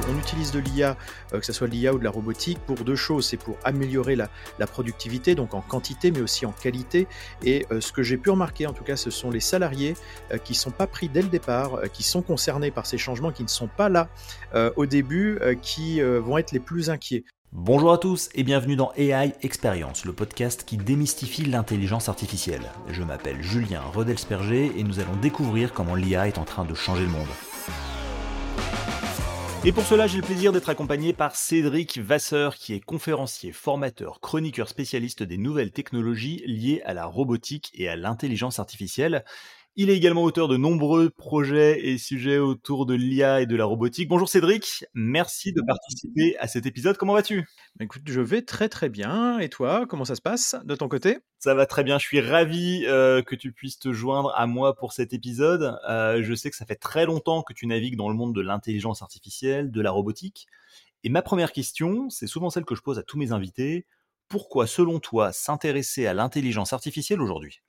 qu'on utilise de l'IA, que ce soit de l'IA ou de la robotique, pour deux choses. C'est pour améliorer la, la, productivité, donc en quantité, mais aussi en qualité. Et ce que j'ai pu remarquer, en tout cas, ce sont les salariés qui ne sont pas pris dès le départ, qui sont concernés par ces changements, qui ne sont pas là au début, qui vont être les plus inquiets. Bonjour à tous et bienvenue dans AI Experience, le podcast qui démystifie l'intelligence artificielle. Je m'appelle Julien Rodelsperger et nous allons découvrir comment l'IA est en train de changer le monde. Et pour cela, j'ai le plaisir d'être accompagné par Cédric Vasseur, qui est conférencier, formateur, chroniqueur spécialiste des nouvelles technologies liées à la robotique et à l'intelligence artificielle. Il est également auteur de nombreux projets et sujets autour de l'IA et de la robotique. Bonjour Cédric, merci de participer à cet épisode. Comment vas-tu? Écoute, je vais très très bien. Et toi, comment ça se passe de ton côté? Ça va très bien. Je suis ravi euh, que tu puisses te joindre à moi pour cet épisode. Euh, je sais que ça fait très longtemps que tu navigues dans le monde de l'intelligence artificielle, de la robotique. Et ma première question, c'est souvent celle que je pose à tous mes invités. Pourquoi, selon toi, s'intéresser à l'intelligence artificielle aujourd'hui?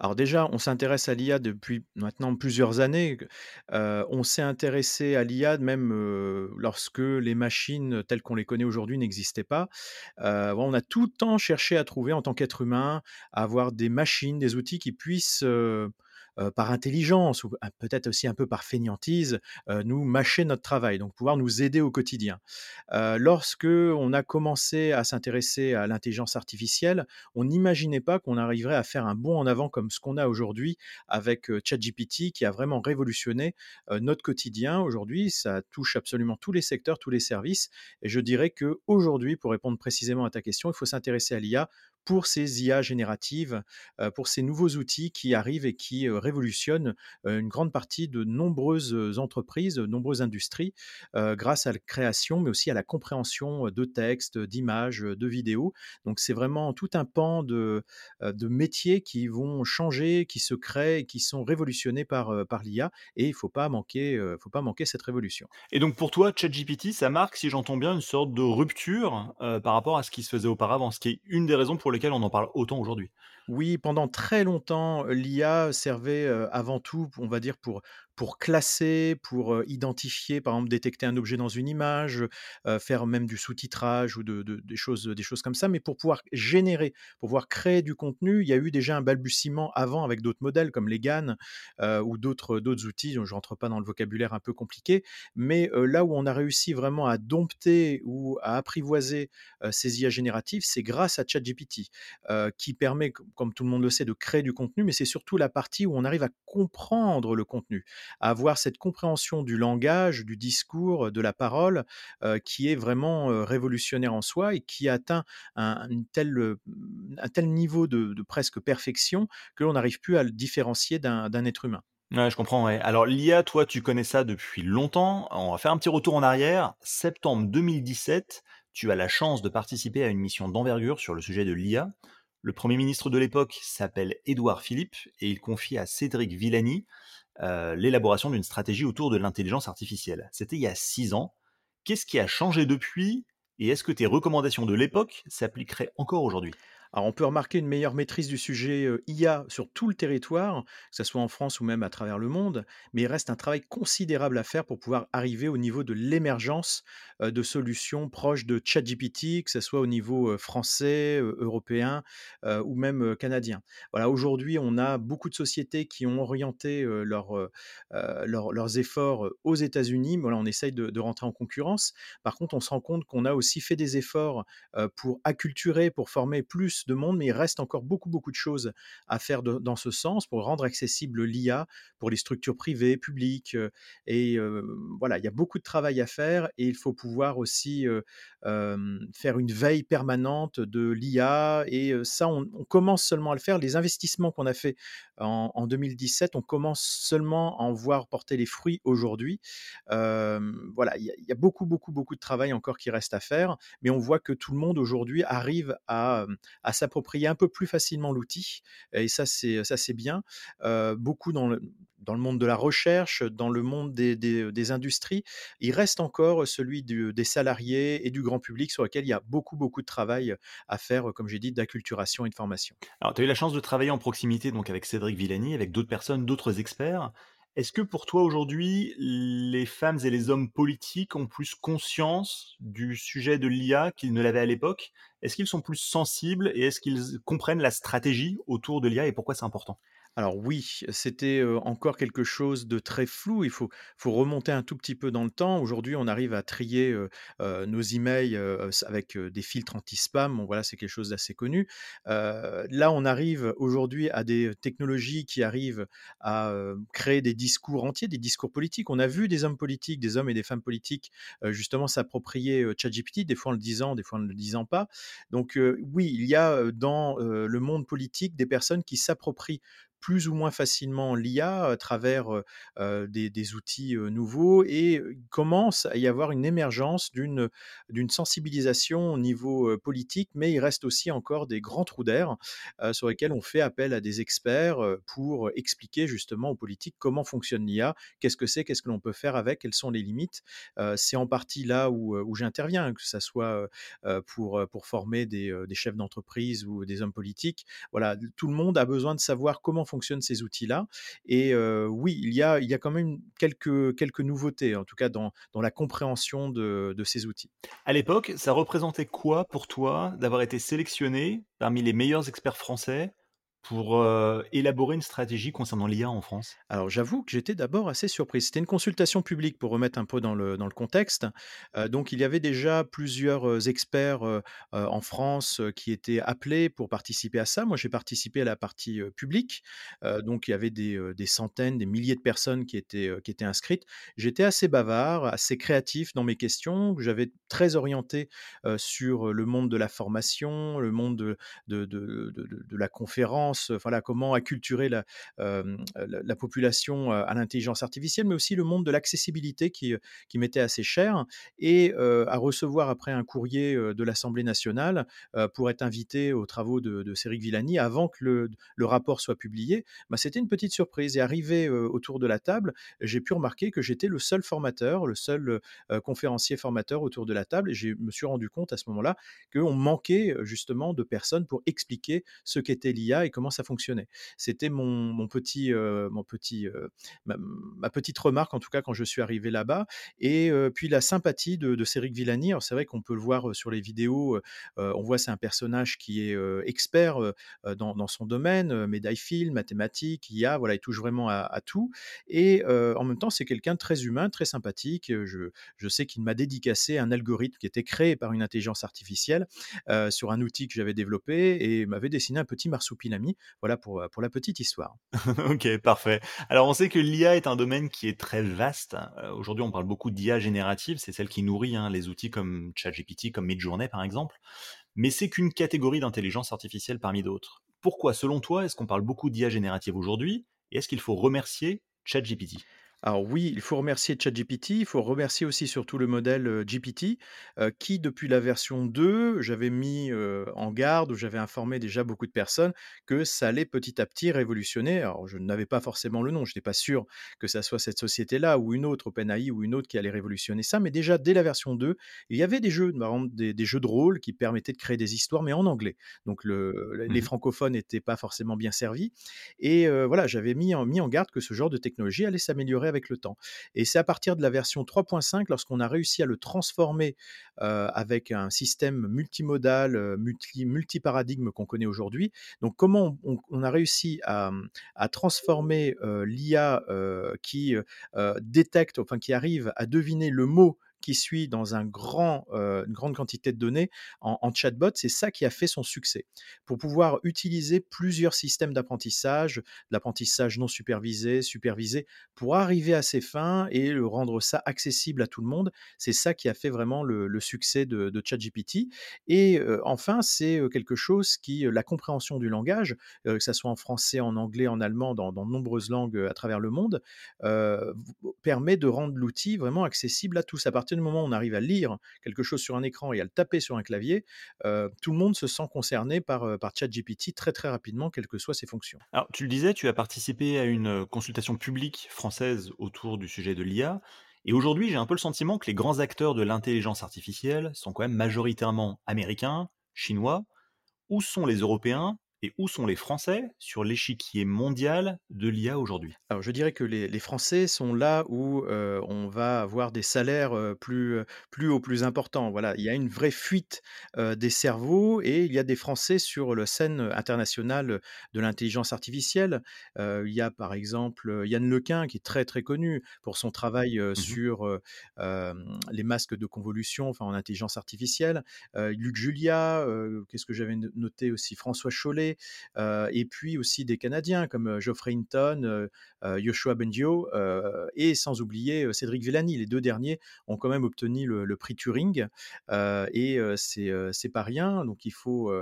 Alors déjà, on s'intéresse à l'IA depuis maintenant plusieurs années. on s'est intéressé à l'IA même lorsque les machines telles qu'on les connaît aujourd'hui n'existaient pas. on a tout le temps cherché à trouver en tant qu'être humain, à avoir des machines, des outils qui puissent euh, par intelligence ou peut-être aussi un peu par fainéantise, nous mâcher notre travail, donc pouvoir nous aider au quotidien. Lorsque on a commencé à s'intéresser à l'intelligence artificielle, on n'imaginait pas qu'on arriverait à faire un bond en avant comme ce qu'on a aujourd'hui avec ChatGPT qui a vraiment révolutionné notre quotidien. Aujourd'hui, ça touche absolument tous les secteurs, tous les services. Et je dirais que aujourd'hui, pour répondre précisément à ta question, il faut s'intéresser à l'IA pour ces IA génératives, pour ces nouveaux outils qui arrivent et qui révolutionnent une grande partie de nombreuses entreprises, de nombreuses industries, grâce à la création, mais aussi à la compréhension de textes, d'images, de vidéos. Donc c'est vraiment tout un pan de, métiers qui vont changer, qui se créent, qui sont révolutionnés par, par l'IA, et il ne faut pas manquer, faut pas manquer cette révolution. Et donc pour toi, ChatGPT, ça marque, si j'entends bien, une sorte de rupture par rapport à ce qui se faisait auparavant, ce qui est une des raisons pour lesquels on en parle autant aujourd'hui. Oui, pendant très longtemps, l'IA servait avant tout, on va dire, pour pour classer, pour identifier, par exemple, détecter un objet dans une image, faire même du sous-titrage ou de, des, choses, comme ça. Mais pour pouvoir générer, pour pouvoir créer du contenu, il y a eu déjà un balbutiement avant avec d'autres modèles comme les GAN ou d'autres, outils. je rentre pas dans le vocabulaire un peu compliqué. Mais là où on a réussi vraiment à dompter ou à apprivoiser ces IA génératives, c'est grâce à ChatGPT, qui permet, comme tout le monde le sait, de créer du contenu, mais c'est surtout la partie où on arrive à comprendre le contenu à avoir cette compréhension du langage, du discours, de la parole, qui est vraiment révolutionnaire en soi et qui atteint un, tel, un tel niveau de, presque perfection que l'on n'arrive plus à le différencier d'un être humain. Je comprends. Alors l'IA, toi, tu connais ça depuis longtemps. On va faire un petit retour en arrière. Septembre 2017, tu as la chance de participer à une mission d'envergure sur le sujet de l'IA. Le Premier ministre de l'époque s'appelle Édouard Philippe et il confie à Cédric Villani euh, l'élaboration d'une stratégie autour de l'intelligence artificielle. C'était il y a six ans. Qu'est-ce qui a changé depuis? Et est-ce que tes recommandations de l'époque s'appliqueraient encore aujourd'hui? Alors, on peut remarquer une meilleure maîtrise du sujet IA sur tout le territoire, que ce soit en France ou même à travers le monde, mais il reste un travail considérable à faire pour pouvoir arriver au niveau de l'émergence de solutions proches de ChatGPT, que ce soit au niveau français, européen ou même canadien. Voilà, aujourd'hui, on a beaucoup de sociétés qui ont orienté leurs efforts aux États-Unis. Voilà, on essaye de, de, rentrer en concurrence. Par contre, on se rend compte qu'on a aussi fait des efforts pour acculturer, pour former plus de monde, mais il reste encore beaucoup, beaucoup de choses à faire dans ce sens pour rendre accessible l'IA pour les structures privées, publiques. et voilà, il y a beaucoup de travail à faire et il faut pouvoir aussi faire une veille permanente de l'IA. Et ça, on, commence seulement à le faire. Les investissements qu'on a fait en, 2017, on commence seulement à en voir porter les fruits aujourd'hui. voilà, il y, a beaucoup, beaucoup, beaucoup de travail encore qui reste à faire, mais on voit que tout le monde aujourd'hui arrive à s'approprier un peu plus facilement l'outil. Et ça, c'est ça c'est bien. beaucoup dans le, dans le monde de la recherche, dans le monde des, des, industries, il reste encore celui des salariés et du grand public sur lequel il y a beaucoup, beaucoup de travail à faire, comme j'ai dit, d'acculturation et de formation. Alors, tu as eu la chance de travailler en proximité donc avec Cédric Villani, avec d'autres personnes, d'autres experts. Est-ce que pour toi aujourd'hui, les femmes et les hommes politiques ont plus conscience du sujet de l'IA qu'ils ne l'avaient à l'époque? Est-ce qu'ils sont plus sensibles et est-ce qu'ils comprennent la stratégie autour de l'IA et pourquoi c'est important? Alors oui, c'était, encore quelque chose de très flou. Il faut remonter un tout petit peu dans le temps. Aujourd'hui, on arrive à trier, heu heu, nos emails, avec, des filtres anti-spam. Bon voilà, c'est quelque chose d'assez connu. Là, on arrive aujourd'hui à des, technologies qui arrivent à, créer des discours entiers, des discours politiques. On a vu des hommes politiques, des hommes et des femmes politiques, justement s'approprier, ChatGPT, des fois en le disant, des fois en ne le disant pas. Donc, oui, il y a, dans, le monde politique des personnes qui s'approprient plus ou moins facilement l'IA à travers, des outils, nouveaux et commence à y avoir une émergence d'une, sensibilisation au niveau, politique, mais il reste aussi encore des grands trous d'air, sur lesquels on fait appel à des experts, pour expliquer justement aux politiques comment fonctionne l'IA, qu'est-ce que c'est, qu'est-ce que l'on peut faire avec, quelles sont les limites. C'est en partie là où, où j'interviens, que ça soit, pour, pour former des, des chefs d'entreprise ou des hommes politiques. Voilà, tout le monde a besoin de savoir comment fonctionnent ces outils-là et oui, il y a il y a quand même quelques quelques nouveautés, en tout cas dans dans la compréhension de de ces outils. À l'époque, ça représentait quoi pour toi d'avoir été sélectionné parmi les meilleurs experts français pour, élaborer une stratégie concernant l'IA en France? Alors j'avoue que j'étais d'abord assez surpris. C'était une consultation publique pour remettre un peu dans le dans le contexte. Donc il y avait déjà plusieurs, experts, en France, qui étaient appelés pour participer à ça. Moi, j'ai participé à la partie, publique. Donc il y avait des, des centaines, des milliers de personnes qui étaient, qui étaient inscrites. J'étais assez bavard, assez créatif dans mes questions. J'avais très orienté, sur, le monde de la formation, le monde de de de de de de la conférence, voilà, comment acculturer la, la population, heu, à l'intelligence artificielle, mais aussi le monde de l'accessibilité qui, qui m'était assez cher et à recevoir après un courrier, de l'Assemblée nationale, pour être invité aux travaux de de Céric Villani avant que le le rapport soit publié, bah, c'était une petite surprise et arrivé, autour de la table, j'ai pu remarquer que j'étais le seul formateur, le seul, conférencier formateur autour de la table et je me suis rendu compte à ce moment-là qu'on manquait, justement de personnes pour expliquer ce qu'était l'IA et comment ça fonctionnait. C'était mon petit, mon petit, heu, ma ma petite remarque en tout cas quand je suis arrivé là-bas et heu, puis la sympathie de Céric Villani. Alors c'est vrai qu'on peut le voir, sur les vidéos, on voit c'est un personnage qui est, expert, dans son domaine, médaille Fields, mathématiques, IA, voilà, il touche vraiment à tout et en même temps, c'est quelqu'un de très humain, très sympathique, je sais qu'il m'a dédicacé un algorithme qui était créé par une intelligence artificielle, sur un outil que j'avais développé et m'avait dessiné un petit marsupilami. Voilà pour, heu, pour la petite histoire. OK, parfait. Alors on sait que l'IA est un domaine qui est très vaste. Heu, aujourd'hui, on parle beaucoup d'IA générative, c'est celle qui nourrit, hein, les outils comme ChatGPT, comme Midjourney, par exemple. Mais c'est qu'une catégorie d'intelligence artificielle parmi d'autres. Pourquoi, selon toi, est-ce qu'on parle beaucoup d'IA générative aujourd'hui? Et est-ce qu'il faut remercier ChatGPT? Alors oui, il faut remercier ChatGPT, il faut remercier aussi surtout le modèle, GPT, qui depuis la version 2, j'avais mis, en garde ou j'avais informé déjà beaucoup de personnes que ça allait petit à petit révolutionner. Alors je n'avais pas forcément le nom, je n'étais pas sûr que ça soit cette société-là ou une autre, OpenAI ou une autre qui allait révolutionner ça, mais déjà dès la version 2, il y avait des jeux, par exemple des des jeux de rôle qui permettaient de créer des histoires, mais en anglais. Donc le les Mmh francophones n'étaient pas forcément bien servis et voilà, j'avais mis en mis en garde que ce genre de technologie allait s'améliorer le temps. Et c'est à partir de la version 3.5, lorsqu'on a réussi à le transformer, avec un système multimodal, multi multiparadigme qu'on connaît aujourd'hui. Donc comment on a réussi à, transformer, l'IA, qui, détecte, enfin qui arrive à deviner le mot qui suit dans un grand, heu, une grande quantité de données en en chatbot, c'est ça qui a fait son succès. Pour pouvoir utiliser plusieurs systèmes d'apprentissage, l'apprentissage non supervisé, supervisé, pour arriver à ses fins et le rendre ça accessible à tout le monde. C'est ça qui a fait vraiment le succès de ChatGPT et heu, enfin, c'est, heu, quelque chose qui, la compréhension du langage, que ça soit en français, en anglais, en allemand, dans de nombreuses langues, à travers le monde, permet de rendre l'outil vraiment accessible à tous. À partir du moment où on arrive à lire quelque chose sur un écran et à le taper sur un clavier, tout le monde se sent concerné par, par ChatGPT très, très rapidement, quelles que soient ses fonctions. Alors, tu le disais, tu as participé à une, consultation publique française autour du sujet de l'IA et aujourd'hui, j'ai un peu le sentiment que les grands acteurs de l'intelligence artificielle sont quand même majoritairement américains, chinois. Où sont les Européens Et où sont les Français sur l'échiquier mondial de l'IA aujourd'hui? Alors je dirais que les les Français sont là où, heu, on va avoir des salaires, heu, plus, plus hauts, plus importants. Voilà, il y a une vraie fuite, heu, des cerveaux et il y a des Français sur la scène internationale, de l'intelligence artificielle. Il y a par exemple, Yann Lequin qui est très, très connu pour son travail, Mmh sur, les masques de convolution, enfin en intelligence artificielle. Luc Julia, qu'est-ce que j'avais no noté aussi? François Chollet, et puis aussi des Canadiens comme, Geoffrey Hinton, Yoshua Bengio heu et sans oublier, Cédric Villani. Les 2 derniers ont quand même obtenu le prix Turing, et c'est, pas rien. Donc il faut,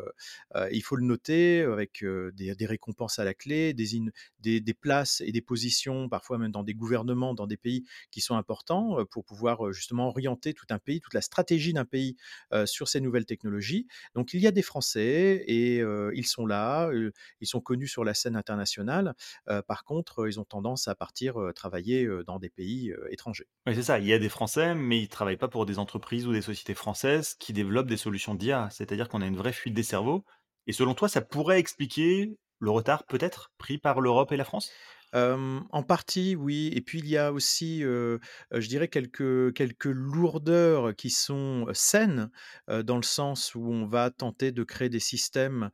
il faut le noter avec, des récompenses à la clé, des places et des positions, parfois même dans des gouvernements, dans des pays qui sont importants, pour pouvoir, justement orienter tout un pays, toute la stratégie d'un pays, sur ces nouvelles technologies. Donc il y a des Français et ils sont là, ils sont connus sur la scène internationale. Par contre, ils ont tendance à partir, travailler, dans des pays, étrangers. Oui, c'est ça, il y a des Français, mais ils travaillent pas pour des entreprises ou des sociétés françaises qui développent des solutions d'IA. C'est-à-dire qu'on a une vraie fuite des cerveaux et selon toi, ça pourrait expliquer le retard peut-être pris par l'Europe et la France? En partie, oui et puis il y a aussi, je dirais quelques lourdeurs qui sont, saines, dans le sens où on va tenter de créer des systèmes,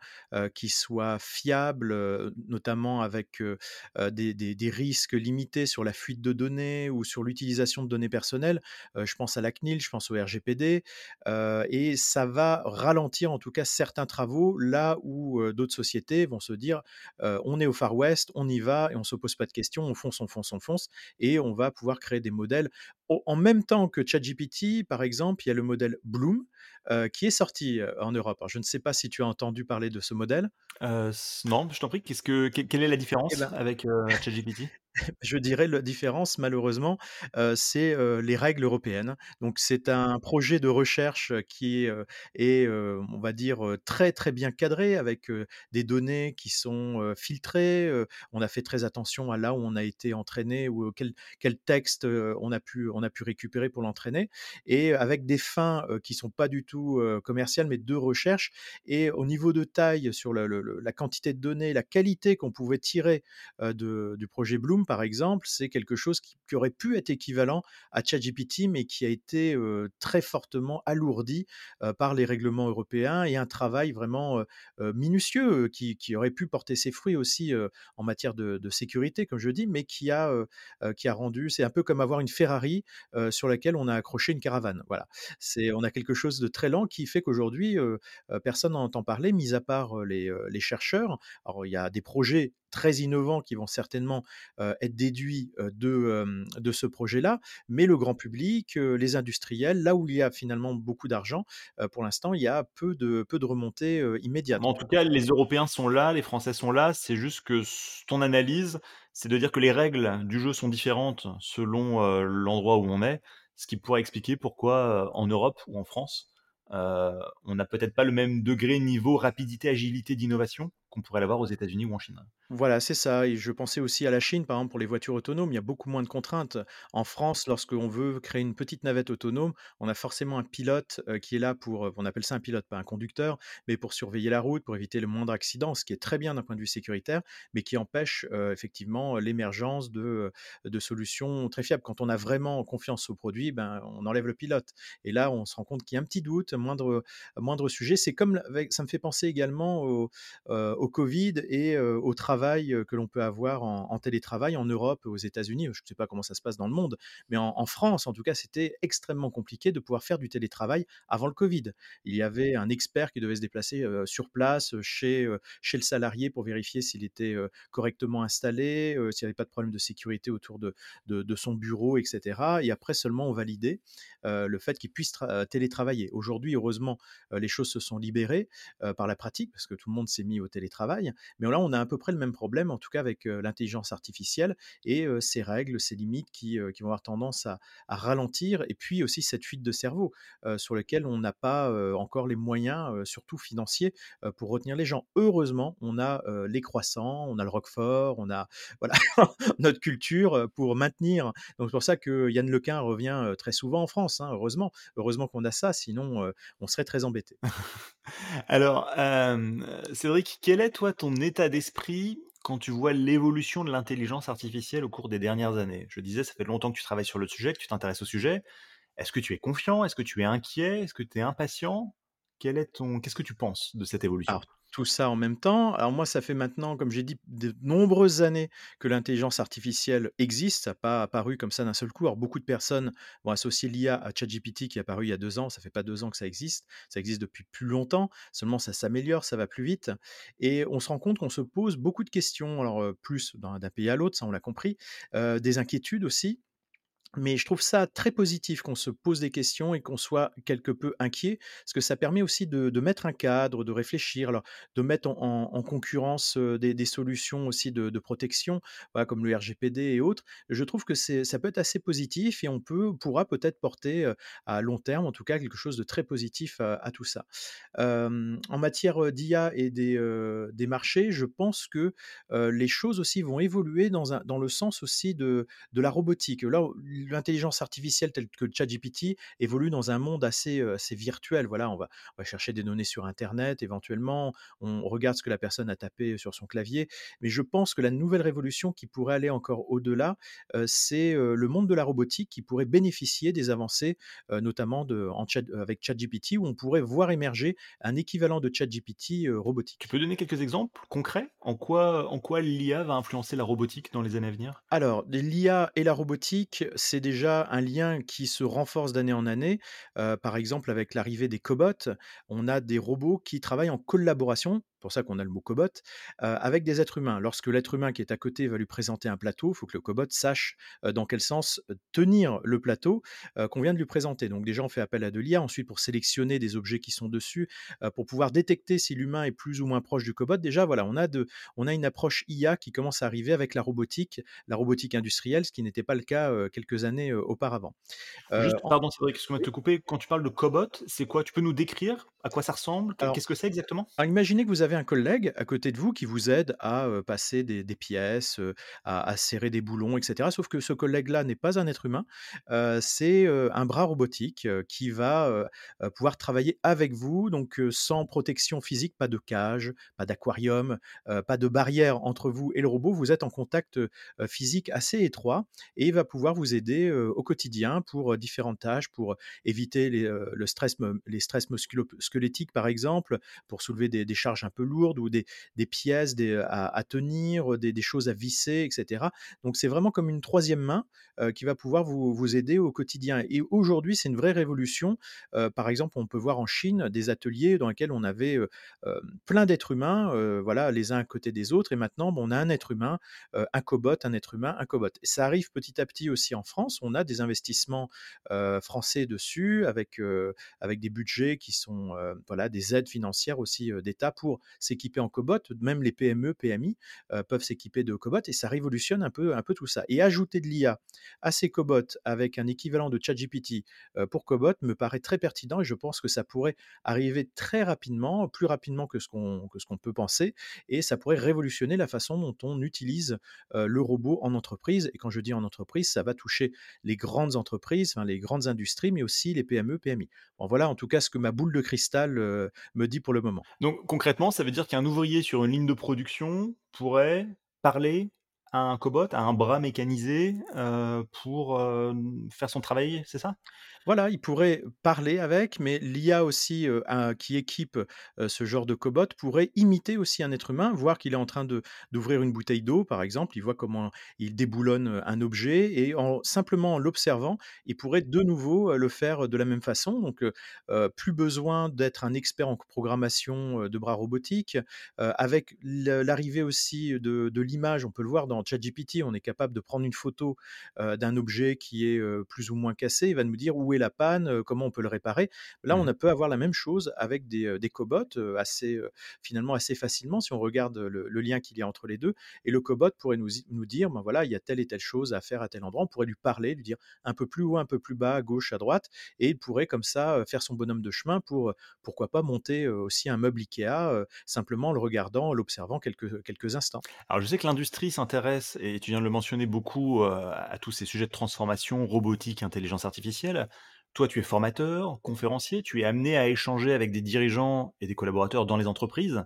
qui soient fiables, notamment avec, des des risques limités sur la fuite de données ou sur l'utilisation de données personnelles. Je pense à la CNIL, je pense au RGPD, et ça va ralentir en tout cas certains travaux là où, d'autres sociétés vont se dire: on est au Far West, on y va et on se pas de questions, on fonce, on fonce, on fonce et on va pouvoir créer des modèles. En même temps que ChatGPT, par exemple, il y a le modèle Bloom, heu, qui est sorti, heu, en Europe. Alors je ne sais pas si tu as entendu parler de ce modèle? Heu, s non, je t'en prie, qu'est-ce que que quelle est la Eh différence ben avec, ChatGPT? Je dirais la différence malheureusement, heu, c'est, les règles européennes. Donc c'est un projet de recherche, qui est, on va dire, très, très bien cadré avec, des données qui sont, filtrées, on a fait très attention à là où on a été entraîné ou, quel quel texte, on a pu on a pu récupérer pour l'entraîner et avec des fins, qui sont pas du tout, commerciales mais de recherche et au niveau de taille sur la quantité de données, la qualité qu'on pouvait tirer, du projet Bloom, par exemple, c'est quelque chose qui aurait pu être équivalent à ChatGPT, mais qui a été, très fortement alourdi, par les règlements européens et un travail vraiment, minutieux, qui aurait pu porter ses fruits aussi, en matière de sécurité, comme je dis, mais qui a rendu c'est un peu comme avoir une Ferrari, sur laquelle on a accroché une caravane. Voilà. C'est on a quelque chose de très lent qui fait qu'aujourd'hui, personne n'en entend parler, mis à part, les, les chercheurs. Alors il y a des projets très innovants qui vont certainement, être déduits, de, de ce projet-là. Mais le grand public, les industriels, là où il y a finalement beaucoup d'argent, pour l'instant, il y a peu de peu de remontées, immédiates, en tout cas. les Européens sont là, les Français sont là, c'est juste que ton analyse, c'est de dire que les règles du jeu sont différentes selon, l'endroit où on est, ce qui pourrait expliquer pourquoi, en Europe ou en France, on n'a peut-être pas le même degré, niveau, rapidité, agilité d'innovation qu'on pourrait l'avoir aux États-Unis ou en Chine. Voilà, c'est ça et je pensais aussi à la Chine, par exemple, pour les voitures autonomes, il y a beaucoup moins de contraintes. En France, lorsqu'on veut créer une petite navette autonome, on a forcément un pilote, heu, qui est là pour, heu on appelle ça un pilote, pas un conducteur, mais pour surveiller la route, pour éviter le moindre accident, ce qui est très bien d'un point de vue sécuritaire, mais qui empêche, heu, effectivement, l'émergence de, de solutions très fiables. Quand on a vraiment confiance au produit, ben, on enlève le pilote et là, on se rend compte qu'il y a un petit doute, moindre, moindre sujet. C'est comme ça me fait penser également au, au covid et au travail, que l'on peut avoir en télétravail en Europe, aux États-Unis. Je ne sais pas comment ça se passe dans le monde, mais en France, en tout cas, c'était extrêmement compliqué de pouvoir faire du télétravail avant le covid. Il y avait un expert qui devait se déplacer, sur place, chez, chez le salarié pour vérifier s'il était, correctement installé, s'il y avait pas de problème de sécurité autour de de son bureau et cetera et après seulement on validait, le fait qu'il puisse tra télétravailler. Aujourd'hui, heureusement, heu, les choses se sont libérées, par la pratique parce que tout le monde s'est mis au télétravail. Mais là, on a à peu près le même problème, en tout cas avec, l'intelligence artificielle et ses règles, ses limites qui, vont avoir tendance à ralentir et puis aussi cette fuite de cerveau, sur lequel on n'a pas, encore les moyens, surtout financiers, pour retenir les gens. Heureusement, on a, les croissants, on a le roquefort, on a voilà notre culture, pour maintenir donc c'est pour ça que Yann Lequin revient, très souvent en France, hein, heureusement. Heureusement qu'on a ça, sinon, on serait très embêtés. Alors, hem, Cédric, quelle quel est, toi, ton état d'esprit quand tu vois l'évolution de l'intelligence artificielle au cours des dernières années? Je disais, ça fait longtemps que tu travailles sur le sujet, que tu t'intéresses au sujet. Est-ce que tu es confiant? Est-ce que tu es inquiet? Est-ce que tu es impatient? Quel est ton qu'est-ce que tu penses de cette évolution? Tout ça en même temps. Alors moi, ça fait maintenant, comme j'ai dit, de nombreuses années que l'intelligence artificielle existe. Ça n'a pas apparu comme ça d'un seul coup. Alors beaucoup de personnes vont associer l'IA à ChatGPT qui est apparu il y a 2 ans. Ça fait pas 2 ans que ça existe. Ça existe depuis plus longtemps. Seulement ça s'améliore, ça va plus vite et on se rend compte qu'on se pose beaucoup de questions. Alors, heu, plus d'un pays à l'autre, ça on l'a compris, heu, des inquiétudes aussi mais je trouve ça très positif qu'on se pose des questions et qu'on soit quelque peu inquiet, parce que ça permet aussi de mettre un cadre, de réfléchir, de mettre en en en concurrence, des solutions aussi de protection, comme le RGPD et autres. Je trouve que ça peut être assez positif et on pourra peut-être porter, à long terme, en tout cas, quelque chose de très positif à tout ça. En matière, d'IA et des, marchés, je pense que, les choses aussi vont évoluer dans le sens aussi de de la robotique. Là, l'intelligence artificielle telle que ChatGPT évolue dans un monde assez, virtuel. Voilà, on va on va chercher des données sur internet éventuellement, on regarde ce que la personne a tapé sur son clavier. Mais je pense que la nouvelle révolution qui pourrait aller encore au-delà, c'est, le monde de la robotique qui pourrait bénéficier des avancées, notamment de en chat avec ChatGPT où on pourrait voir émerger un équivalent de ChatGPT, heu, Tu robotique. peux donner quelques exemples concrets? En quoi en quoi l'IA va influencer la robotique dans les années à venir? Alors, l'IA et la robotique, c'est déjà un lien qui se renforce d'année en année. Par exemple, avec l'arrivée des cobots, on a des robots qui travaillent en collaboration, pour ça qu'on a le mot cobot, avec des êtres humains. Lorsque l'être humain qui est à côté va lui présenter un plateau, il faut que le cobot sache, dans quel sens, tenir le plateau, qu'on vient de lui présenter. Donc déjà, on fait appel à de l'IA, ensuite pour sélectionner des objets qui sont dessus, pour pouvoir détecter si l'humain est plus ou moins proche du cobot. Déjà, voilà, on a de on a une approche IA qui commence à arriver avec la robotique, la robotique industrielle, ce qui n'était pas le cas, quelques années, auparavant. Juste, pardon Cédric, excuse-moi de oui, te couper, quand tu parles de cobot, c'est quoi? Tu peux nous décrire à quoi ça ressemble? Qu'est-ce que c'est exactement? Alors imaginez que vous avez un collègue à côté de vous qui vous aide à, passer des pièces, à serrer des boulons et cetera? Sauf que ce collègue-là n'est pas un être humain, c'est, un bras robotique, qui va, pouvoir travailler avec vous donc sans protection physique, pas de cage, pas d'aquarium, pas de barrière entre vous et le robot. Vous êtes en contact, physique assez étroit et il va pouvoir vous aider, au quotidien pour, différentes tâches, pour, éviter les, le stress les par exemple, pour soulever des, des charges un lourdes ou des, pièces à, tenir, des, choses à visser, etc. Donc c'est vraiment comme une troisième main qui va pouvoir vous, aider au quotidien. Et aujourd'hui, c'est une vraie révolution. Par exemple, on peut voir en Chine des ateliers dans lesquels on avait plein d'êtres humains, voilà, les uns à côté des autres. Et maintenant, bon, on a un être humain, un cobot, un être humain, un cobot. Et ça arrive petit à petit aussi en France. On a des investissements français dessus avec, avec des budgets qui sont voilà, des aides financières aussi d'État pour s'équiper en cobot. Même les PME, PMI euh, peuvent s'équiper de cobots et ça révolutionne un peu, un peu tout ça. Et ajouter de l'IA à ces cobots avec un équivalent de ChatGPT euh, pour cobot me paraît très pertinent et je pense que ça pourrait arriver très rapidement, plus rapidement que ce qu'on peut penser et ça pourrait révolutionner la façon dont on utilise euh, le robot en entreprise. Et quand je dis en entreprise, ça va toucher les grandes entreprises, les grandes industries, mais aussi les PME, PMI. Voilà en tout cas ce que ma boule de cristal me dit pour le moment. Donc concrètement, ça veut dire qu'un ouvrier sur une ligne de production pourrait parler à un cobot, à un bras mécanisé, heu, pour, hem, faire son travail, c'est ça? Voilà, il pourrait parler avec, mais l'IA aussi, qui équipe, ce genre de cobot pourrait imiter aussi un être humain, voir qu'il est en train d'ouvrir une bouteille d'eau, par exemple. Il voit comment il déboulonne, un objet et en simplement en l'observant, il pourrait de nouveau, le faire, de la même façon. Donc, plus besoin d'être un expert en programmation, de bras robotiques. Avec l'arrivée aussi de l'image, on peut le voir dans ChatGPT, on est capable de prendre une photo, d'un objet qui est, plus ou moins cassé. Il va nous dire où est la panne, comment on peut le réparer? Là, on Mmh peut avoir la même chose avec des, cobots, assez, finalement assez facilement si on regarde, le le lien qu'il y a entre les 2 et le cobot pourrait nous dire: «Ben, voilà, il y a telle et telle chose à faire à tel endroit». On pourrait lui parler, lui dire un peu plus haut, un peu plus bas, à gauche, à droite et il pourrait comme ça, faire son bonhomme de chemin pour, pourquoi pas monter, aussi un meuble IKEA, simplement en le regardant, en l'observant quelques, quelques instants. Alors je sais que l'industrie s'intéresse et tu viens de le mentionner beaucoup, à tous ces sujets de transformation, robotique, intelligence artificielle. Toi, tu es formateur, conférencier, tu es amené à échanger avec des dirigeants et des collaborateurs dans les entreprises.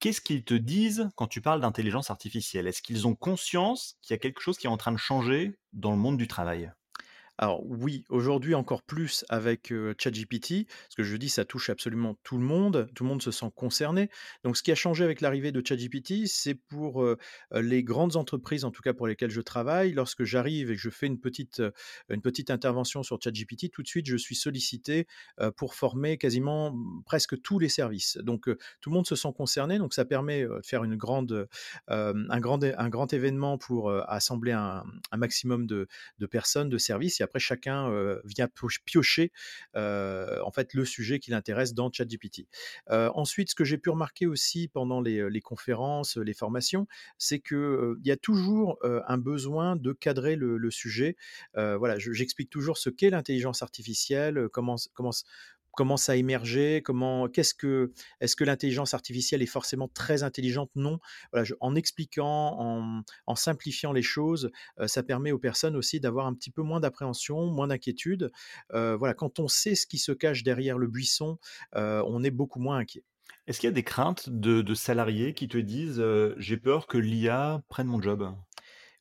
Qu'est-ce qu'ils te disent quand tu parles d'intelligence artificielle? Est-ce qu'ils ont conscience qu'il y a quelque chose qui est en train de changer dans le monde du travail? Alors oui, aujourd'hui encore plus avec, ChatGPT, ce que je dis, ça touche absolument tout le monde, tout le monde se sent concerné. Donc ce qui a changé avec l'arrivée de ChatGPT, c'est pour, les grandes entreprises, en tout cas pour lesquelles je travaille, lorsque j'arrive et que je fais une petite, intervention sur ChatGPT, tout de suite je suis sollicité, pour former quasiment, presque tous les services. Donc, tout le monde se sent concerné, donc ça permet, de faire une grande, un grand événement pour, assembler un maximum de personnes, de services après chacun, vient piocher, en fait, le sujet qui l'intéresse dans ChatGPT. Ensuite, ce que j'ai pu remarquer aussi pendant les, conférences, les formations, c'est que, il y a toujours, un besoin de cadrer le sujet. Voilà, je j'explique toujours ce qu'est l'intelligence artificielle, comment comment Comment ça a émergé? Comment qu'est-ce que est-ce que l'intelligence artificielle est forcément très intelligente? Non. Voilà, je en expliquant, en en simplifiant les choses, ça permet aux personnes aussi d'avoir un petit peu moins d'appréhension, moins d'inquiétude. Voilà, quand on sait ce qui se cache derrière le buisson, on est beaucoup moins inquiet. Est-ce qu'il y a des craintes de de salariés qui te disent, «J'ai peur que l'IA prenne mon job»?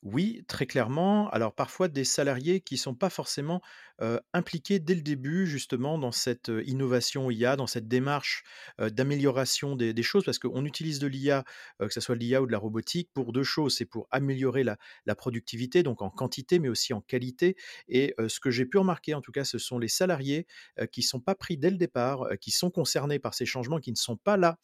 Oui, très clairement. Alors parfois des salariés qui sont pas forcément, heu, impliqués dès le début justement dans cette, innovation IA, dans cette démarche, d'amélioration des choses? Parce qu'on utilise de l'IA, que ça soit de l'IA ou de la robotique pour 2 choses. C'est pour améliorer la la productivité, donc en quantité, mais aussi en qualité et ce que j'ai pu remarquer en tout cas, ce sont les salariés, qui sont pas pris dès le départ, qui sont concernés par ces changements, qui ne sont pas là,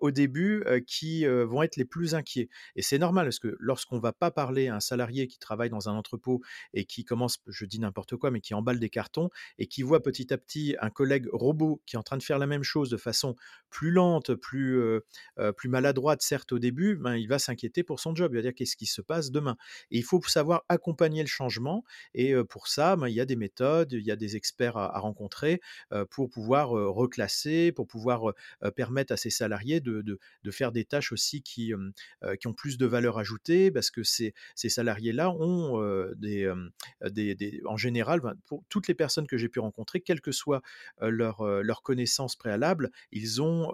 au début, qui, vont être les plus inquiets. Et c'est normal parce que lorsqu'on va pas parler à un salarié qui travaille dans un entrepôt et qui commence, je dis n'importe quoi, mais qui des cartons et qui voit petit à petit un collègue robot qui est en train de faire la même chose de façon plus lente, plus, plus maladroite certes au début, ben, il va s'inquiéter pour son job. Il va dire: «Qu'est-ce qui se passe demain?» et il faut savoir accompagner le changement et pour ça, ben, il y a des méthodes, il y a des experts à rencontrer, pour pouvoir, reclasser, pour pouvoir, permettre à ces salariés de de faire des tâches aussi qui, qui ont plus de valeur ajoutée parce que ces ces salariés-là ont, des, des des en général, ben, pour toutes les personnes que j'ai pu rencontrer, quelles que leurs, heu, leurs connaissances préalables, ils ont,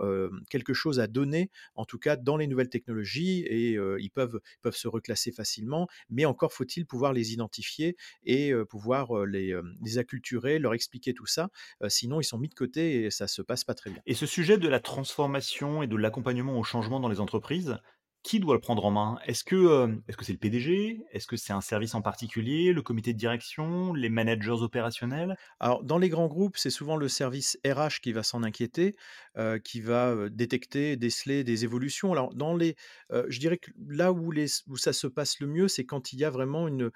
quelque chose à donner, en tout cas dans les nouvelles technologies et ils peuvent se reclasser facilement, mais encore faut-il pouvoir les identifier et pouvoir, les, acculturer, leur expliquer tout ça, sinon ils sont mis de côté et ça se passe pas très bien. Et ce sujet de la transformation et de l'accompagnement au changement dans les entreprises, qui doit le prendre en main? Est-ce que, que c'est le PDG? Est-ce que c'est un service en particulier? Le comité de direction? Les managers opérationnels? Alors, dans les grands groupes, c'est souvent le service RH qui va s'en inquiéter, qui va, détecter, déceler des évolutions. Alors dans les, je dirais que là où les où ça se passe le mieux, c'est quand il y a vraiment une,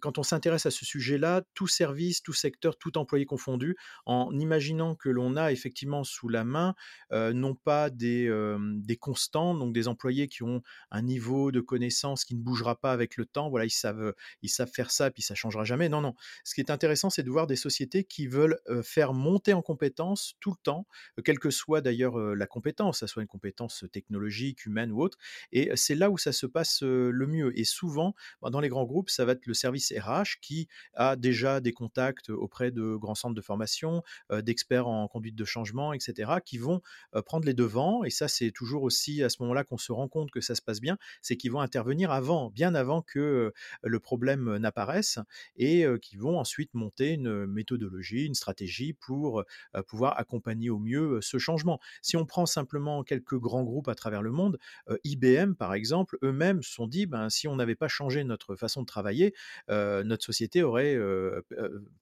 quand on s'intéresse à ce sujet-là, tout service, tout secteur, tout employé confondu, en imaginant que l'on a effectivement sous la main, non pas des, des constants, donc des employés qui ont un niveau de connaissance qui ne bougera pas avec le temps. Voilà, ils savent, ils savent faire ça, puis ça changera jamais. Non, non, ce qui est intéressant, c'est de voir des sociétés qui veulent, faire monter en compétences tout le temps, quelle que soit d'ailleurs, la compétence, ça soit une compétence, technologique, humaine ou autre et c'est là où ça se passe, le mieux et souvent, bah, dans les grands groupes, ça va être le service RH qui a déjà des contacts auprès de grands centres de formation, d'experts en conduite de changement et cetera, qui vont, prendre les devants et ça, c'est toujours aussi à ce moment-là qu'on se rend compte que ça se passe bien, c'est qu'ils vont intervenir avant, bien avant que, le problème, n'apparaisse et qui vont ensuite monter une, méthodologie, une stratégie pour, pouvoir accompagner au mieux, ce changement. Si on prend simplement quelques grands groupes à travers le monde, IBM par exemple, eux-mêmes se sont dit: «Ben, si on n'avait pas changé notre façon de travailler, notre société aurait,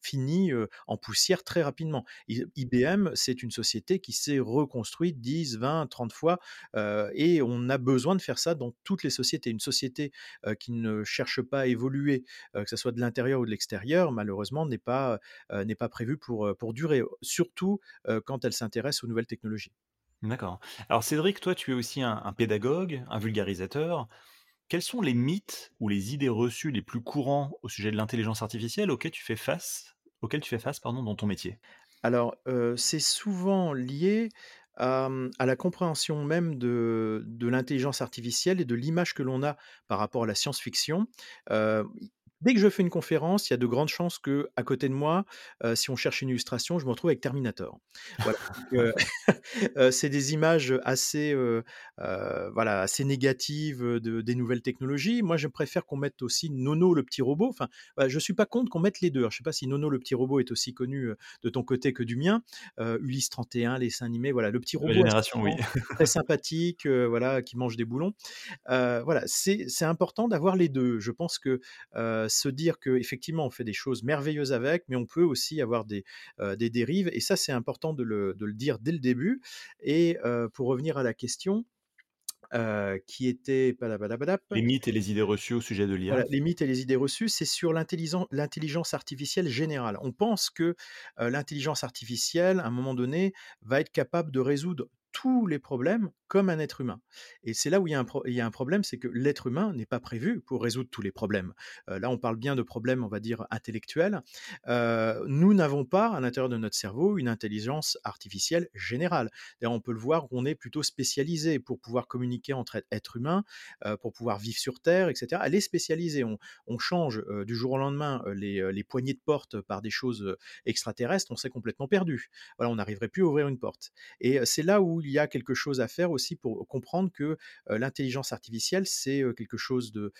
fini, en poussière très rapidement». IBM, c'est une société qui s'est reconstruite 10-20-30 fois, heu et on a besoin de faire ça dans toutes les sociétés. Une société, qui ne cherche pas à évoluer, que ça soit de l'intérieur ou de l'extérieur, malheureusement n'est pas, n'est pas prévu pour, pour durer. Surtout, quand elle s'intéresse aux nouvelles technologies. D'accord. Alors Cédric, toi, tu es aussi un un pédagogue, un vulgarisateur. Quels sont les mythes ou les idées reçues les plus courants au sujet de l'intelligence artificielle auxquels tu fais face auxquels tu fais face, pardon, dans ton métier? Alors, heu, c'est souvent lié à, à la compréhension même de de l'intelligence artificielle et de l'image que l'on a par rapport à la science-fiction. Heu, Dès que je fais une conférence, il y a de grandes chances qu'à côté de moi, si on cherche une illustration, je me retrouve avec Terminator. Voilà, c'est des images assez, voilà, assez négatives, de des nouvelles technologies. Moi, je préfère qu'on mette aussi Nono le petit robot, enfin, voilà, je suis pas contre qu'on mette les 2. Alors je sais pas si Nono le petit robot est aussi connu, de ton côté que du mien. Ulysse 31, les dessins animés, voilà, le petit robot génération, oui. assistant, très sympathique, voilà, qui mange des boulons. Voilà, c'est important d'avoir les 2. Je pense que, se dire qu'effectivement on fait des choses merveilleuses avec, mais on peut aussi avoir des, heu, des dérives et ça c'est important de le de le dire dès le début et heu, pour revenir à la question, heu, qui était Les mythes et les idées reçues au sujet de l'IA. voilà, les mythes et les idées reçues, c'est sur l'intelligen l'intelligence artificielle générale. On pense que, l'intelligence artificielle, à un moment donné, va être capable de résoudre tous les problèmes comme un être humain et c'est là où il y a un il y a un problème, c'est que l'être humain n'est pas prévu pour résoudre tous les problèmes. Heu, là, on parle bien de problèmes, on va dire, intellectuels. Heu, nous n'avons pas, à l'intérieur de notre cerveau, une intelligence artificielle générale. D'ailleurs, on peut le voir, on est plutôt spécialisé pour pouvoir communiquer entre êtres humains, heu, pour pouvoir vivre sur terre et cetera. Elle est spécialisée. On change, du jour au lendemain, les, les poignées de porte par des choses, extraterrestres, on serait complètement perdu. Voilà, on n'arriverait plus à ouvrir une porte et c'est là où il y a quelque chose à faire aussi pour comprendre que, l'intelligence artificielle, c'est, quelque chose de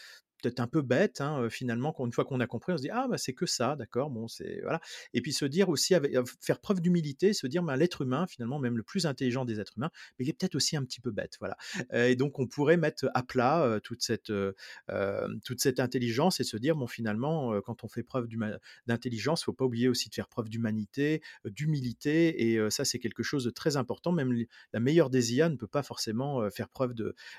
peut-être un peu bête, hein, finalement, qu'une fois qu'on a compris, on se dit: «Ah bah, c'est que ça, d'accord, bon, c'est» voilà. Et puis se dire aussi faire preuve d'humilité, se dire: «Ben, l'être humain, finalement, même le plus intelligent des êtres humains, mais il est peut-être aussi un petit peu bête», voilà, et donc on pourrait mettre à plat, toute cette, intelligence et se dire: «Bon, finalement, quand on fait preuve d'intelligence, il faut pas oublier aussi de faire preuve d'humanité, d'humilité» et ça, c'est quelque chose de très important. Même la meilleure des IA ne peut pas forcément, faire preuve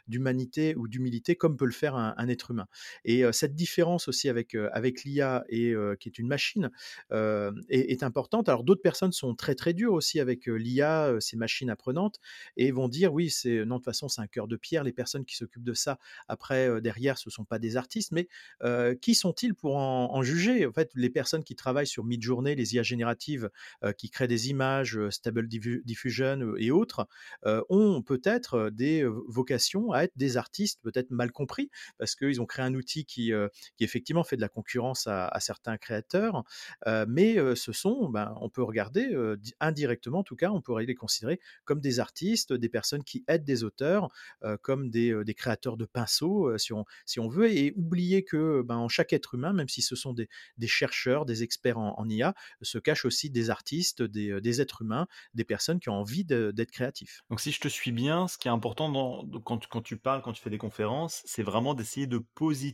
d'humanité ou d'humilité comme peut le faire un être humain et cette différence aussi avec, avec l'IA et qui est une machine, est importante. Alors d'autres personnes sont très, très dures aussi avec, l'IA, ces machines apprenantes et vont dire: «Oui, c'est non, de toute façon, c'est un cœur de pierre. Les personnes qui s'occupent de ça, après, derrière, ce sont pas des artistes». Mais qui sont-ils pour en juger? En fait, les personnes qui travaillent sur Midjourney, les IA génératives, qui créent des images, Stable Diffusion, et autres, ont peut-être, des, vocations à être des artistes, peut-être mal compris, parce qu'ils ont créé un outil qui, heu, qui effectivement fait de la concurrence à certains créateurs, heu, mais heu, ce sont, ben, on peut regarder, indirectement en tout cas, on pourrait les considérer comme des artistes, des personnes qui aident des auteurs, comme des, créateurs de pinceaux, si on veut et oublier que, ben, en chaque être humain, même si ce sont des chercheurs, des experts en IA, se cachent aussi des artistes, des, êtres humains, des personnes qui ont envie d'être créatifs. Donc si je te suis bien, ce qui est important quand quand tu parles, quand tu fais des conférences, c'est vraiment d'essayer de positiver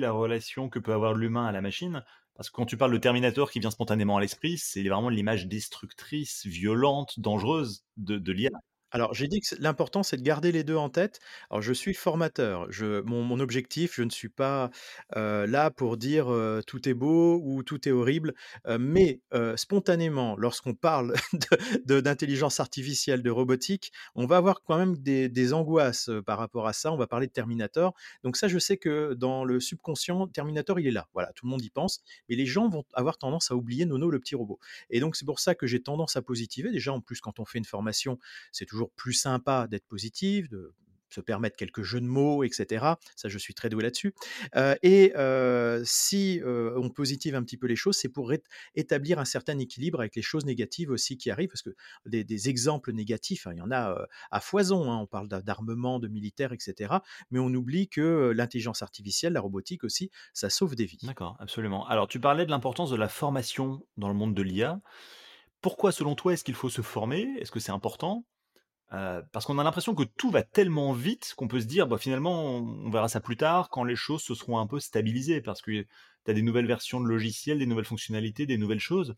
la relation que peut avoir l'humain à la machine. Parce que quand tu parles de Terminator qui vient spontanément à l'esprit, c'est vraiment l'image destructrice, violente, dangereuse de de l'IA. Alors, j'ai dit que l'important, c'est de garder les 2 en tête. Alors, je suis formateur. Mon objectif, je ne suis pas, heu, là pour dire, «Tout est beau» ou «Tout est horrible», mais spontanément, lorsqu'on parle d'intelligence artificielle, de robotique, on va avoir quand même des angoisses, par rapport à ça. On va parler de Terminator. Donc ça, je sais que dans le subconscient, Terminator, il est là. Voilà, tout le monde y pense, mais les gens vont avoir tendance à oublier Nono le petit robot et donc c'est pour ça que j'ai tendance à positiver. Déjà, en plus, quand on fait une formation, c'est toujours plus sympa d'être positif, de se permettre quelques jeux de mots, et cetera. Ça, je suis très doué là-dessus. Heu et heu, si, heu, on positive un petit peu les choses, c'est pour établir un certain équilibre avec les choses négatives aussi qui arrivent, parce que des exemples négatifs, hein, il y en a, à foison, hein. On parle d'a d'armement, de militaires, et cetera, mais on oublie que, l'intelligence artificielle, la robotique aussi, ça sauve des vies. D'accord, absolument. Alors tu parlais de l'importance de la formation dans le monde de l'IA. Pourquoi selon toi est-ce qu'il faut se former? Est-ce que c'est important? Heu, parce qu'on a l'impression que tout va tellement vite qu'on peut se dire: «Bah, finalement, on on verra ça plus tard quand les choses se seront un peu stabilisées». Parce que tu as des nouvelles versions de logiciels, des nouvelles fonctionnalités, des nouvelles choses.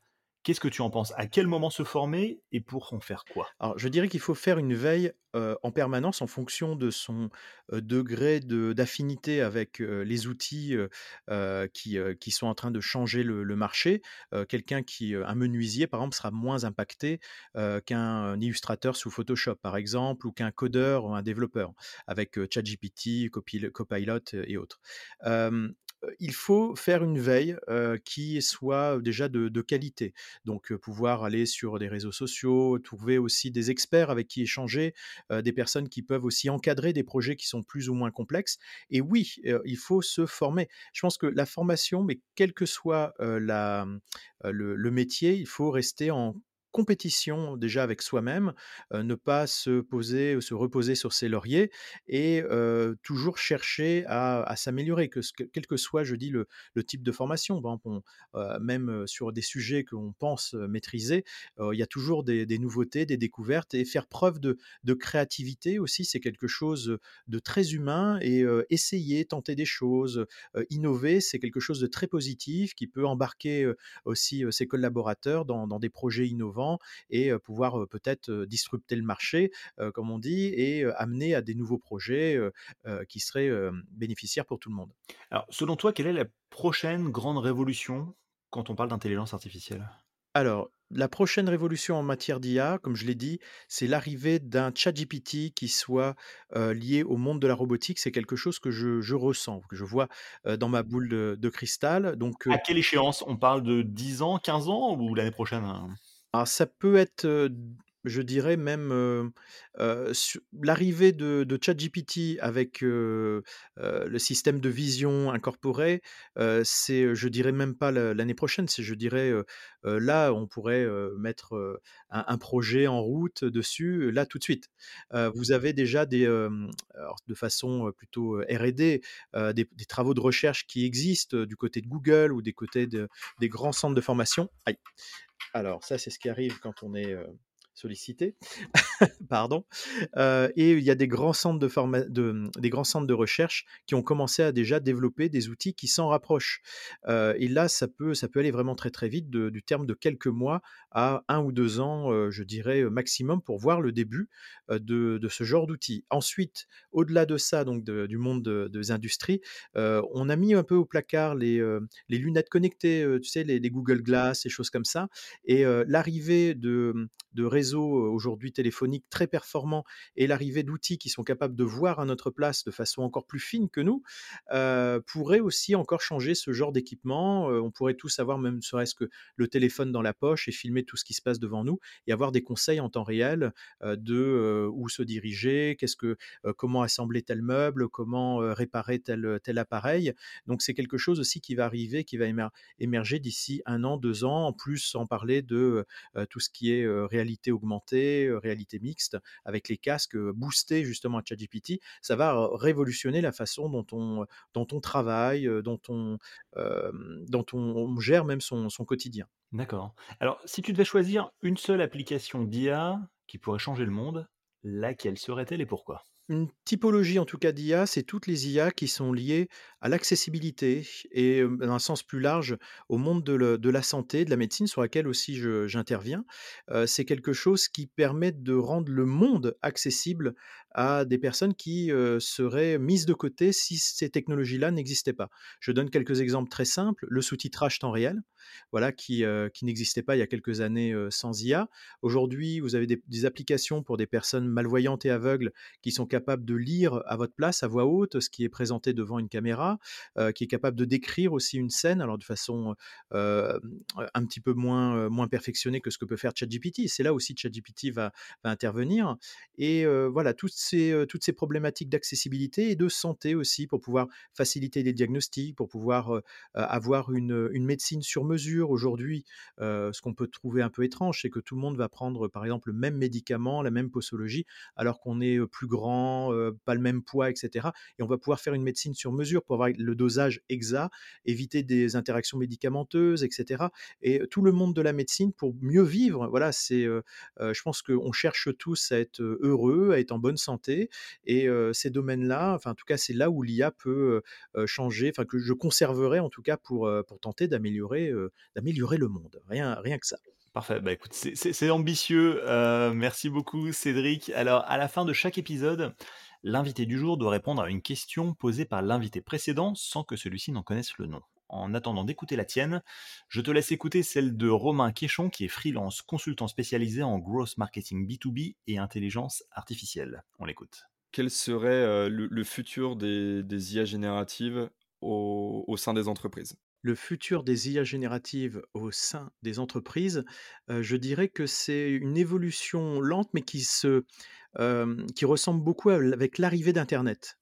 Qu'est-ce que tu en penses? À quel moment se former et pour en faire quoi? Alors, je dirais qu'il faut faire une veille, heu, en permanence en fonction de son, heu, degré de d'affinité avec, heu, les outils, qui, qui sont en train de changer le marché. Quelqu'un qui, un menuisier, par exemple, sera moins impacté, qu'un illustrateur sous Photoshop, par exemple, ou qu'un codeur ou un développeur avec, ChatGPT, Copil Copilot, et autres. Heu, il faut faire une veille, heu, qui soit déjà de qualité. Donc, pouvoir aller sur des réseaux sociaux, trouver aussi des experts avec qui échanger, des personnes qui peuvent aussi encadrer des projets qui sont plus ou moins complexes et oui, il faut se former. Je pense que la formation, mais quelle que soit, le le métier, il faut rester en compétition déjà avec soi-même, ne pas se poser se reposer sur ses lauriers et toujours chercher à s'améliorer, que que quel que soit, je dis, le type de formation. Même, sur des sujets qu'on pense, maîtriser, il y a toujours des nouveautés, des découvertes et faire preuve de créativité aussi, c'est quelque chose, de très humain et essayer, tenter des choses, innover, c'est quelque chose de très positif qui peut embarquer, aussi, ses collaborateurs dans des projets innovants et pouvoir, peut-être, disrupter le marché, comme on dit et amener à des nouveaux projets, qui seraient, bénéficiaires pour tout le monde. Alors, selon toi, quelle est la prochaine grande révolution quand on parle d'intelligence artificielle? Alors, la prochaine révolution en matière d'IA, comme je l'ai dit, c'est l'arrivée d'un ChatGPT qui soit, lié au monde de la robotique. C'est quelque chose que je je ressens, que je vois, dans ma boule de de cristal donc À quelle échéance? On parle de 10 ans, 15 ans ou l'année prochaine, hein? Alors ça peut être, je dirais même, l'arrivée de ChatGPT avec, le système de vision incorporé, c'est, je dirais même pas l'année prochaine, c'est je dirais, là, on pourrait, mettre, un projet en route dessus, là, tout de suite. Vous avez déjà des, de façon, plutôt, R&D, des travaux de recherche qui existent, du côté de Google ou des côtés de des grands centres de formation. Aïe! Alors ça, c'est ce qui arrive quand on est, sollicité. Pardon. Et il y a des grands centres de recherche qui ont commencé à déjà développer des outils qui s'en rapprochent. Et là, ça peut aller vraiment très, très vite du terme de quelques mois à un ou 2 ans, je dirais, maximum pour voir le début, de ce genre d'outils. Ensuite, au-delà de ça, donc du monde de des industries, on a mis un peu au placard les, lunettes connectées, tu sais, les Google Glass, les choses comme ça et l'arrivée de, réseaux, aujourd'hui téléphoniques très performants et l'arrivée d'outils qui sont capables de voir à notre place de façon encore plus fine que nous, heu, pourrait aussi encore changer ce genre d'équipement. On pourrait tous avoir même serait-ce que le téléphone dans la poche et filmer tout ce qui se passe devant nous et avoir des conseils en temps réel, de, où se diriger, qu'est-ce que comment assembler tel meuble, comment, réparer tel, tel appareil. Donc c'est quelque chose aussi qui va arriver, qui va émer émerger d'ici un an, 2 ans. En plus, sans parler de, tout ce qui est, réalité augmentée, heu, mixte avec les casques, boostés justement à ChatGPT. Ça va, révolutionner la façon dont on, dont on travaille, dont on, dont on on gère même son son quotidien. D'accord. Alors, si tu devais choisir une seule application d'IA qui pourrait changer le monde, laquelle serait-elle et pourquoi? Une typologie en tout cas d'IA, c'est toutes les IA qui sont liées à l'accessibilité et dans un sens plus large, au monde de la santé, de la médecine sur laquelle aussi j'interviens. C'est quelque chose qui permet de rendre le monde accessible à des personnes qui, seraient mises de côté si ces technologies-là n'existaient pas. Je donne quelques exemples très simples, le sous-titrage temps réel, voilà qui, qui n'existait pas il y a quelques années, sans IA. Aujourd'hui, vous avez des applications pour des personnes malvoyantes et aveugles qui sont capables de lire à votre place, à voix haute, ce qui est présenté devant une caméra, qui est capable de décrire aussi une scène, alors de façon, un petit peu moins, moins perfectionnée que ce que peut faire ChatGPT. C'est là aussi ChatGPT va va intervenir et voilà, toutes toutes ces problématiques d'accessibilité et de santé aussi pour pouvoir faciliter les diagnostics, pour pouvoir, avoir une, médecine sur mesure. Aujourd'hui, ce qu'on peut trouver un peu étrange, c'est que tout le monde va prendre, par exemple, le même médicament, la même posologie, alors qu'on est, plus grand, pas le même poids et cetera et on va pouvoir faire une médecine sur mesure pour avoir le dosage exact, éviter des interactions médicamenteuses et cetera et tout le monde de la médecine pour mieux vivre, voilà, c'est, je pense qu'on cherche tous à être, heureux, à être en bonne santé et ces domaines-là, enfin, en tout cas, c'est là où l'IA peut, changer, enfin, que je conserverai en tout cas pour, tenter d'améliorer, le monde. Rien rien que ça. Parfait, bah, écoute, c'est ambitieux, merci beaucoup Cédric. Alors, à la fin de chaque épisode, l'invité du jour doit répondre à une question posée par l'invité précédent sans que celui-ci n'en connaisse le nom. En attendant d'écouter la tienne, je te laisse écouter celle de Romain Quéchon qui est freelance consultant spécialisé en growth marketing B2B et intelligence artificielle. On l'écoute. Quel serait, heu, le futur des IA génératives au sein des entreprises? Le futur des IA génératives au sein des entreprises, je dirais que c'est une évolution lente, mais qui se qui ressemble beaucoup avec l'arrivée d'internet.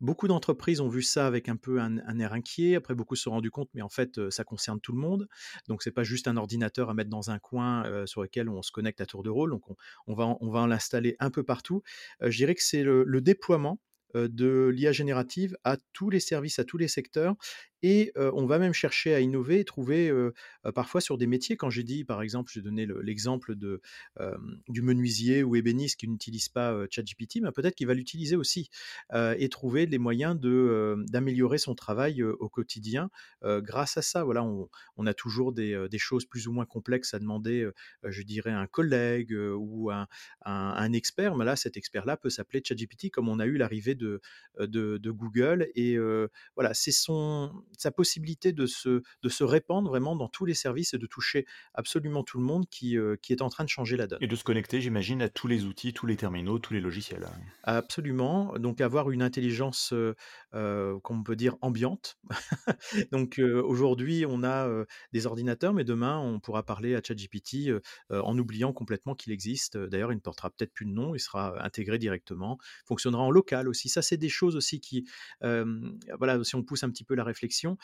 Beaucoup d'entreprises ont vu ça avec un peu un air inquiet. Après beaucoup se sont rendus compte, mais en fait, ça concerne tout le monde. Donc c'est pas juste un ordinateur à mettre dans un coin, sur lequel on se connecte à tour de rôle. Donc on va on va l'installer un peu partout. Je dirais que c'est le déploiement, de l'IA générative à tous les services, à tous les secteurs et on va même chercher à innover et trouver, parfois sur des métiers. Quand j'ai dit, par exemple, j'ai donné le l'exemple du menuisier ou ébéniste qui n'utilise pas, ChatGPT, bah, peut-être qu'il va l'utiliser aussi, et trouver les moyens d'améliorer son travail, au quotidien, grâce à ça. Voilà, on on a toujours des, des choses plus ou moins complexes à demander, je dirais à un collègue, ou un un un expert. Mais là, cet expert-là peut s'appeler ChatGPT comme on a eu l'arrivée de, de de Google et voilà, c'est son sa possibilité de se de se répandre vraiment dans tous les services et de toucher absolument tout le monde qui, heu, qui est en train de changer la donne. Et de se connecter, j'imagine, à tous les outils, tous les terminaux, tous les logiciels. Absolument, donc avoir une intelligence, heu, qu'on peut dire ambiante. Donc heu, aujourd'hui, on a, des ordinateurs, mais demain, on pourra parler à ChatGPT, heu, en oubliant complètement qu'il existe. D'ailleurs, il ne portera peut-être plus de nom, il sera intégré directement, fonctionnera en local aussi. Ça, c'est des choses aussi qui, voilà, si on pousse un petit peu la réflexion,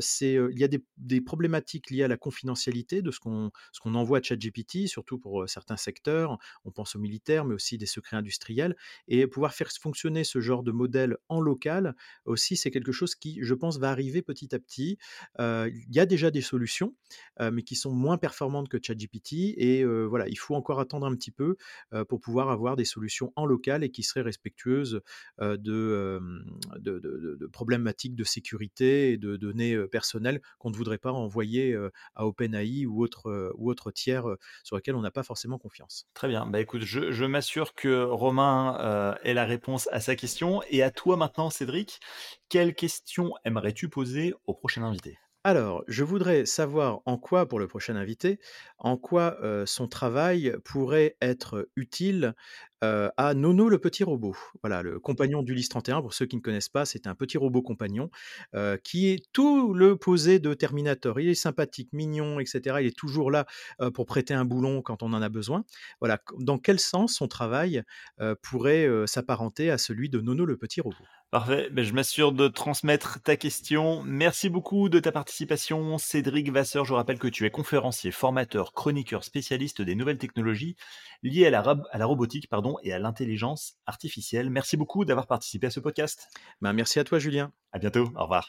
c'est, il y a des des problématiques liées à la confidentialité de ce qu'on ce qu'on envoie à ChatGPT, surtout pour, certains secteurs. On pense aux militaires, mais aussi des secrets industriels et pouvoir faire fonctionner ce genre de modèle en local aussi, c'est quelque chose qui, je pense, va arriver petit à petit. Heu, il y a déjà des solutions, heu, mais qui sont moins performantes que ChatGPT et heu, voilà, il faut encore attendre un petit peu, pour pouvoir avoir des solutions en local et qui seraient respectueuses, de, problématiques de sécurité et de données, personnelles qu'on ne voudrait pas envoyer, à OpenAI ou ou autre tiers, sur lesquels on n'a pas forcément confiance. Très bien. Bah, écoute, je m'assure que Romain, heu, ait la réponse à sa question et à toi maintenant, Cédric, quelle question aimerais-tu poser au prochain invité? Alors, je voudrais savoir en quoi, pour le prochain invité, en quoi, heu, son travail pourrait être utile, heu, à Nono le petit robot. Voilà, le compagnon d'Ulysse 31, pour ceux qui ne connaissent pas, c'est un petit robot compagnon, heu, qui est tout l'opposé de Terminator. Il est sympathique, mignon et cetera. Il est toujours là, pour prêter un boulon quand on en a besoin. Voilà, dans quel sens son travail, pourrait, s'apparenter à celui de Nono le petit robot? Parfait, beh, je m'assure de transmettre ta question. Merci beaucoup de ta participation, Cédric Vasseur. Je rappelle que tu es conférencier, formateur, chroniqueur, spécialiste des nouvelles technologies liées à la, rab- à la robotique pardon, et à l'intelligence artificielle. Merci beaucoup d'avoir participé à ce podcast. Ben, merci à toi Julien. À bientôt, au revoir.